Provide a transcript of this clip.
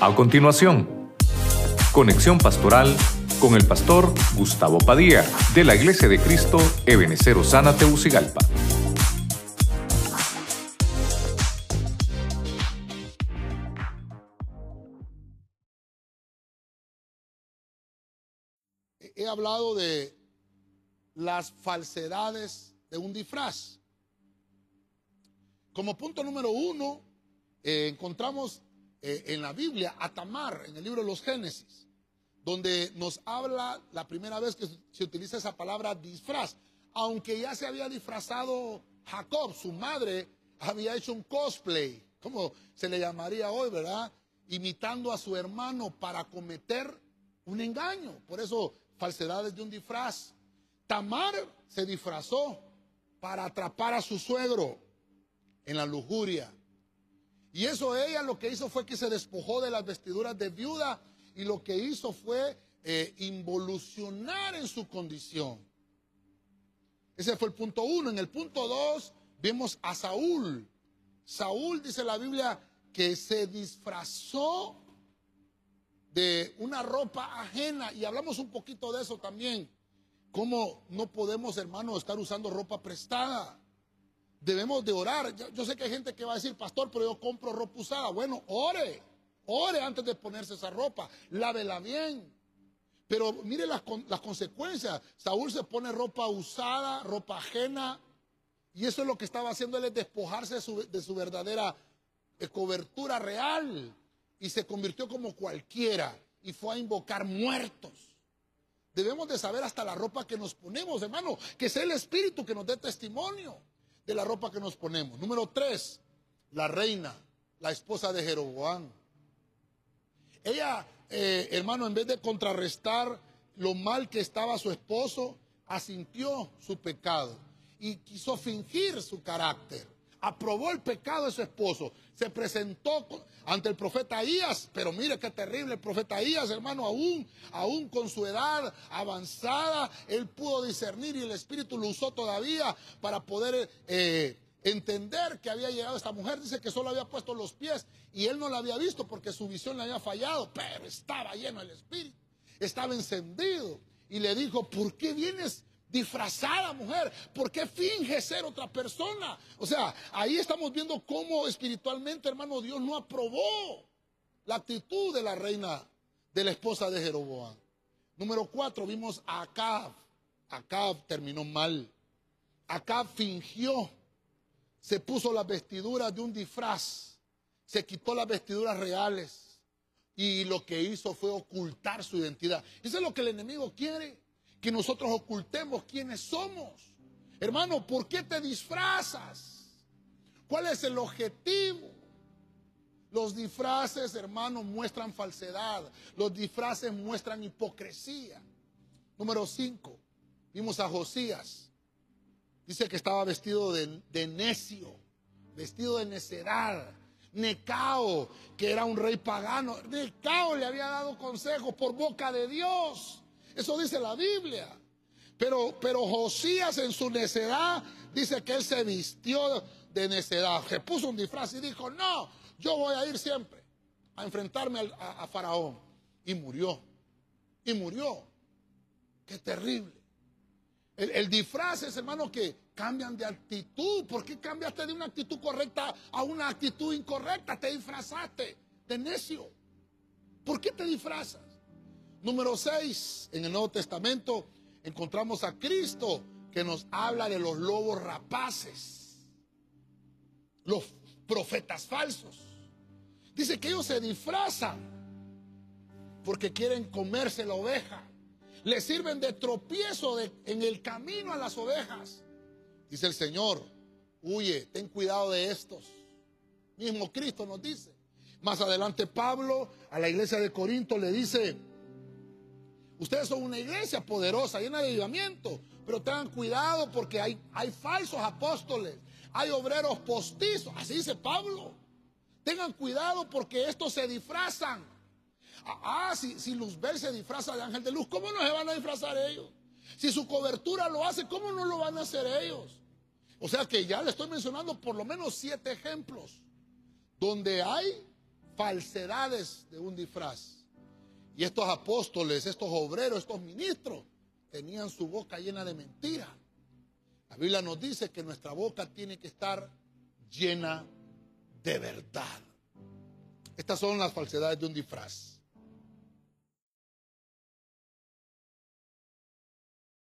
A continuación, conexión pastoral con el pastor Gustavo Padilla de la Iglesia de Cristo Ebenecer Osana Teucigalpa. He hablado de las falsedades de un disfraz. Como punto número uno, eh, encontramos eh, en la Biblia a Tamar, en el libro de los Génesis, donde nos habla la primera vez que se utiliza esa palabra disfraz. Aunque ya se había disfrazado Jacob, su madre había hecho un cosplay, como se le llamaría hoy, ¿verdad? Imitando a su hermano para cometer un engaño. Por eso, falsedades de un disfraz. Tamar se disfrazó para atrapar a su suegro en la lujuria. Y eso ella lo que hizo fue que se despojó de las vestiduras de viuda y lo que hizo fue eh, involucionar en su condición. Ese fue el punto uno. En el punto dos vemos a Saúl. Saúl dice la Biblia que se disfrazó de una ropa ajena y hablamos un poquito de eso también. ¿Cómo no podemos, hermanos, estar usando ropa prestada? Debemos de orar. Yo, sé que hay gente que va a decir, pastor, pero yo compro ropa usada. Bueno, ore. Ore antes de ponerse esa ropa. Lávela bien. Pero mire las, las consecuencias. Saúl se pone ropa usada, ropa ajena. Y eso es lo que estaba haciendo él, es despojarse de su, de su verdadera eh, cobertura real. Y se convirtió como cualquiera. Y fue a invocar muertos. Debemos de saber hasta la ropa que nos ponemos, hermano, que sea el Espíritu que nos dé testimonio de la ropa que nos ponemos. Número tres, la reina, la esposa de Jeroboam. Ella, eh, hermano, en vez de contrarrestar lo mal que estaba su esposo, asintió su pecado y quiso fingir su carácter aprobó el pecado de su esposo, se presentó ante el profeta Ahías, pero mire qué terrible el profeta Ahías, hermano, aún, aún con su edad avanzada, él pudo discernir y el Espíritu lo usó todavía para poder eh, entender que había llegado esta mujer. Dice que solo había puesto los pies y él no la había visto porque su visión le había fallado, pero estaba lleno el Espíritu, estaba encendido y le dijo, ¿por qué vienes? Disfrazada mujer? ¿Por qué finge ser otra persona? O sea, ahí estamos viendo cómo espiritualmente, hermano, Dios no aprobó la actitud de la reina, de la esposa de Jeroboam. Número cuatro, vimos a Acab. Acab terminó mal. Acab fingió, se puso las vestiduras de un disfraz, se quitó las vestiduras reales y lo que hizo fue ocultar su identidad. Eso es lo que el enemigo quiere que nosotros ocultemos quiénes somos. Hermano, ¿por qué te disfrazas? ¿Cuál es el objetivo? Los disfraces, hermano, muestran falsedad. Los disfraces muestran hipocresía. Número 5. Vimos a Josías. Dice que estaba vestido de, de necio, vestido de necedad. Necao, que era un rey pagano. Necao le había dado consejos por boca de Dios. Eso dice la Biblia. Pero, pero Josías en su necedad dice que él se vistió de necedad. Se puso un disfraz y dijo, no, yo voy a ir siempre a enfrentarme a, Faraón. Y murió. Y murió. Qué terrible. El, el, disfraz es, hermano, que cambian de actitud. ¿Por qué cambiaste de una actitud correcta a una actitud incorrecta? Te disfrazaste de necio. ¿Por qué te disfrazas? Número 6, en el Nuevo Testamento encontramos a Cristo que nos habla de los lobos rapaces, los profetas falsos. Dice que ellos se disfrazan porque quieren comerse la oveja. Le sirven de tropiezo en el camino a las ovejas. Dice el Señor, huye, ten cuidado de estos. Mismo Cristo nos dice. Más adelante Pablo a la iglesia de Corinto le dice, Ustedes son una iglesia poderosa, llena de avivamiento, pero tengan cuidado porque hay, hay falsos apóstoles, hay obreros postizos, así dice Pablo. Tengan cuidado porque estos se disfrazan. Ah, ah si, si Luzbel se disfraza de ángel de luz, ¿cómo no se van a disfrazar ellos? Si su cobertura lo hace, ¿cómo no lo van a hacer ellos? O sea que ya le estoy mencionando por lo menos siete ejemplos donde hay falsedades de un disfraz. Y estos apóstoles, estos obreros, estos ministros, tenían su boca llena de mentira. La Biblia nos dice que nuestra boca tiene que estar llena de verdad. Estas son las falsedades de un disfraz.